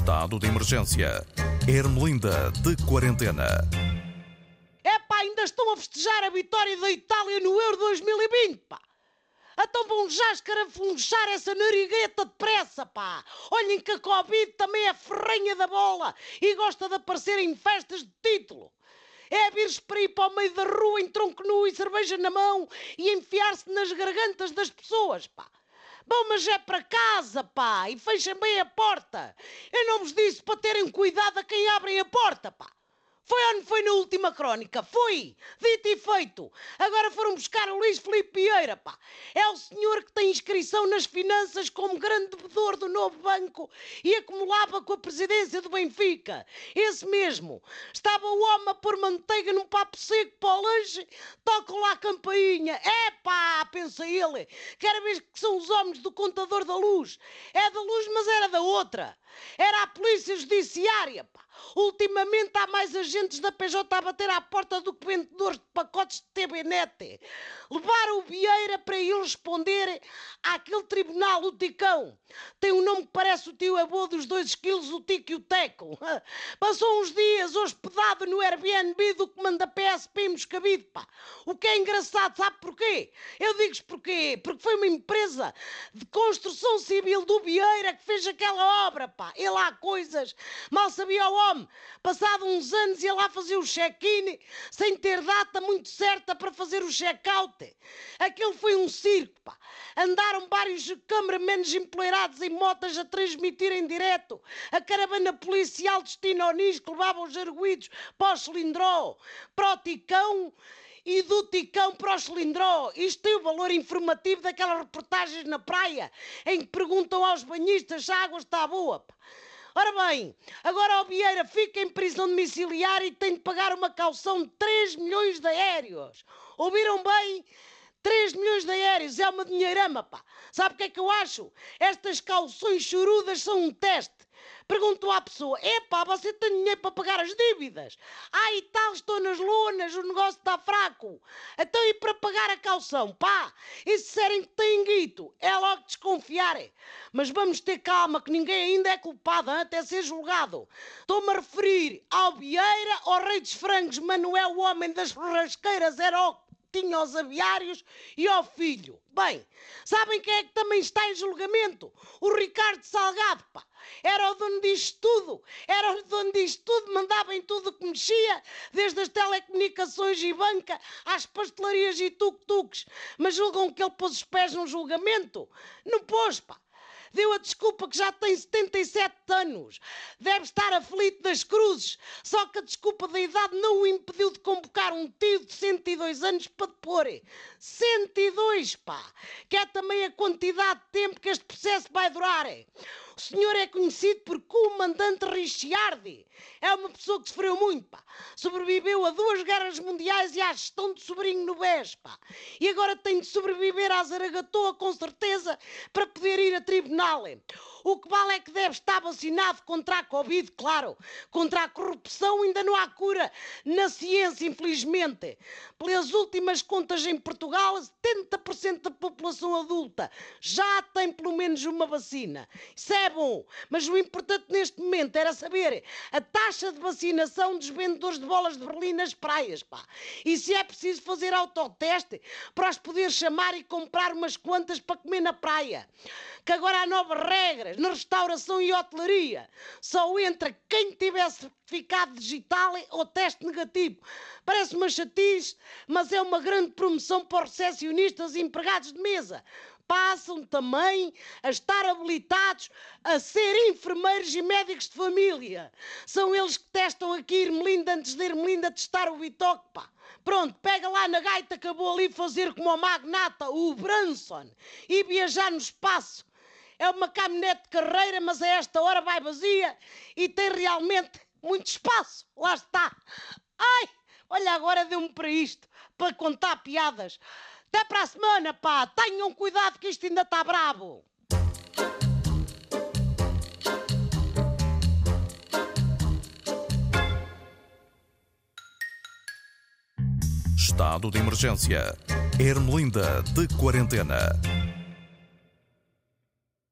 Estado de emergência. Ermelinda de quarentena. Epá, ainda estão a festejar a vitória da Itália no Euro 2020, pá. Então vão já escarafunchar essa narigueta depressa, pá. Olhem que a Covid também é ferrenha da bola e gosta de aparecer em festas de título. É vir-se para ir para o meio da rua em tronco nu e cerveja na mão e enfiar-se nas gargantas das pessoas, pá. Bom, mas é para casa, pá, e fechem bem a porta. Eu não vos disse para terem cuidado a quem abrem a porta, pá. Foi onde foi na última crónica? Foi! Dito e feito! Agora foram buscar o Luís Filipe Vieira, pá! É o senhor que tem inscrição nas finanças como grande devedor do novo banco e acumulava com a presidência do Benfica. Esse mesmo. Estava o homem a pôr manteiga num papo seco para o lanche, tocam lá a campainha. É pá, pensa ele, quero ver que são os homens do contador da luz. É da luz, mas era da outra. Era a polícia judiciária, pá. Ultimamente há mais agentes da PJ a bater à porta do que vendedores de pacotes de TBNet. Levaram o Vieira para ir responder àquele tribunal, o Ticão. Tem um nome que parece o tio avô dos dois esquilos, o Tico e o Teco. Passou uns dias hospedado no Airbnb do comando da PSP em Moscavide, pá. O que é engraçado, sabe porquê? Eu digo-vos porquê. Porque foi uma empresa de construção civil do Vieira que fez aquela obra, pá. Ele há coisas. Mal sabia o homem. Passado uns anos ia lá fazer o check-in sem ter data muito certa para fazer o check-out. Aquele foi um circo, pá. Andaram vários cameramans empoleirados em motas a transmitir em direto a caravana policial destino ao Nis que levava os arguídos para o cilindró, para o ticão e do Ticão para o Cilindró. Isto tem o valor informativo daquelas reportagens na praia em que perguntam aos banhistas se a água está boa. Ora bem, agora o Vieira fica em prisão domiciliar e tem de pagar uma calção de 3 milhões de aéreos. Ouviram bem? 3 milhões de aéreos é uma dinheirama, pá. Sabe o que é que eu acho? Estas calções chorudas são um teste. Perguntou à pessoa: Epá, você tem dinheiro para pagar as dívidas? Ah, e tal, estou nas lonas, o negócio está fraco. Então, e para pagar a calção? Pá, e se disserem que têm guito? É logo desconfiarem. Mas vamos ter calma, que ninguém ainda é culpado hein, até ser julgado. Estou-me a referir ao Vieira, ao Rei dos Frangos, Manuel, o homem das rasqueiras, era o tinha os aviários e ao filho. Bem, sabem quem é que também está em julgamento? O Ricardo Salgado. Era o dono disto tudo. Era o dono disto tudo, mandava em tudo que mexia, desde as telecomunicações e banca às pastelarias e tuk-tuks. Mas julgam que ele pôs os pés num julgamento? Não pôs, pá deu a desculpa que já tem 77 anos. Deve estar aflito das cruzes. Só que a desculpa da idade não o impediu de convocar um tio de 102 anos para depor. 102, pá! Que é também a quantidade de tempo que este processo vai durar. O senhor é conhecido por comandante Ricciardi. É uma pessoa que sofreu muito, pá. Sobreviveu a duas guerras mundiais e à gestão de sobrinho no BES, pá. E agora tem de sobreviver à Zaragatoa, com certeza, para poder ir a tribunal. O que vale é que deve estar vacinado contra a Covid, claro. Contra a corrupção ainda não há cura na ciência, infelizmente. Pelas últimas contas em Portugal, 70% da população adulta já tem pelo menos uma vacina. Isso é bom, mas o importante neste momento era saber a taxa de vacinação dos vendedores de bolas de Berlim nas praias, pá. E se é preciso fazer autoteste para os poder chamar e comprar umas quantas para comer na praia. Que agora há novas regras na restauração e hotelaria. Só entra quem tiver certificado digital ou teste negativo. Parece uma chatice, mas é uma grande promoção para os recepcionistas e empregados de mesa passam também a estar habilitados a ser enfermeiros e médicos de família. São eles que testam aqui Irmelinda antes de Irmelinda testar o Bitoque, pá. Pronto, pega lá na gaita vou ali fazer como o magnata, o Branson, e viajar no espaço. É uma caminhonete de carreira, mas a esta hora vai vazia e tem realmente muito espaço. Lá está. Ai, olha, agora deu-me para isto, para contar piadas. Até para a semana, pá! Tenham cuidado que isto ainda está bravo! Estado de emergência. Ermelinda de quarentena.